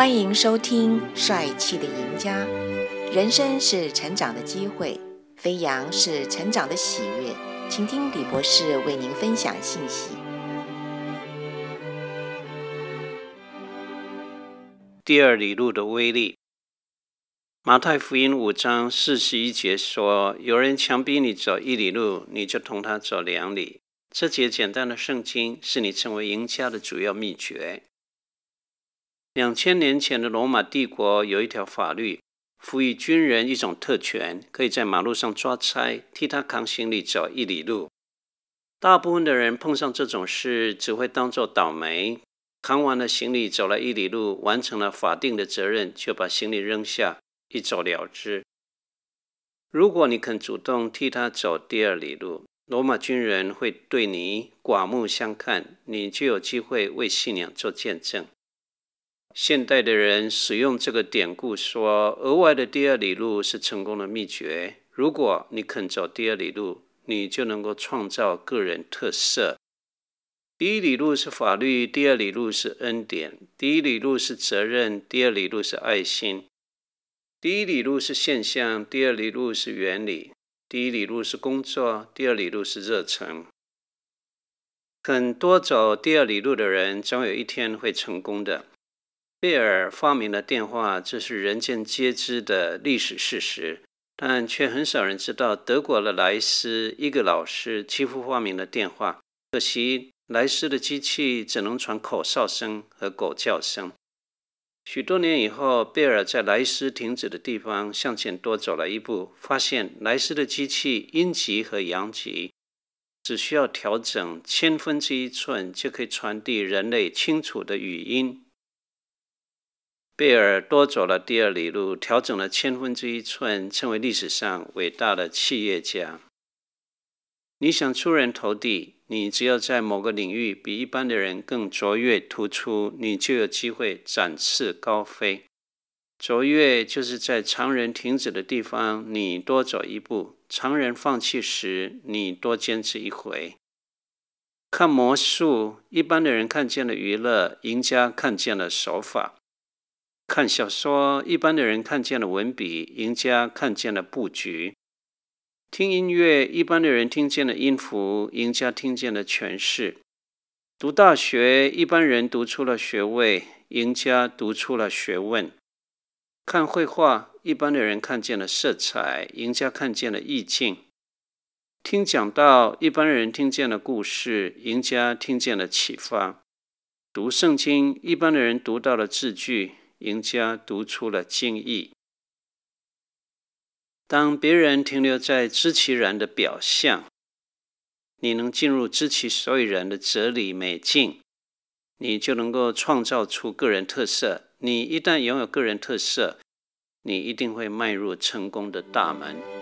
欢迎收听《帅气的赢家》。人生是成长的机会，飞扬是成长的喜悦。请听李博士为您分享信息。第二里路的威力。马太福音五章四十一节说：“有人强逼你走一里路，你就同他走两里。”这节简单的圣经是你成为赢家的主要秘诀。两千年前的罗马帝国有一条法律，赋予军人一种特权，可以在马路上抓差，替他扛行李走一里路。大部分的人碰上这种事，只会当作倒霉，扛完了行李，走了一里路，完成了法定的责任，就把行李扔下。一走了之。如果你肯主动替他走第二里路，罗马军人会对你刮目相看，你就有机会为信仰做见证。现代的人使用这个典故说，额外的第二里路是成功的秘诀。如果你肯走第二里路，你就能够创造个人特色。第一里路是法律，第二里路是恩典；第一里路是责任，第二里路是爱心。第一里路是现象，第二里路是原理；第一里路是工作，第二里路是热忱。肯多走第二里路的人，总有一天会成功的。贝尔发明了电话，这是人尽皆知的历史事实，但却很少人知道，德国的莱斯一个老师几乎发明了电话，可惜莱斯的机器只能传口哨声和狗叫声。许多年以后，贝尔在莱斯停止的地方向前多走了一步，发现莱斯的机器阴极和阳极只需要调整千分之一寸，就可以传递人类清楚的语音。贝尔多走了第二里路，调整了千分之一寸，成为历史上伟大的企业家。你想出人头地？你只要在某个领域比一般的人更卓越突出，你就有机会展翅高飞。卓越就是在常人停止的地方，你多走一步；常人放弃时，你多坚持一回。看魔术，一般的人看见了娱乐，赢家看见了手法；看小说，一般的人看见了文笔，赢家看见了布局。听音乐，一般的人听见了音符，赢家听见了诠释；读大学，一般人读出了学位，赢家读出了学问；看绘画，一般的人看见了色彩，赢家看见了意境；听讲道，一般人听见了故事，赢家听见了启发；读圣经，一般的人读到了字句，赢家读出了敬意。当别人停留在知其然的表象，你能进入知其所以然的哲理美境，你就能够创造出个人特色。你一旦拥有个人特色，你一定会迈入成功的大门。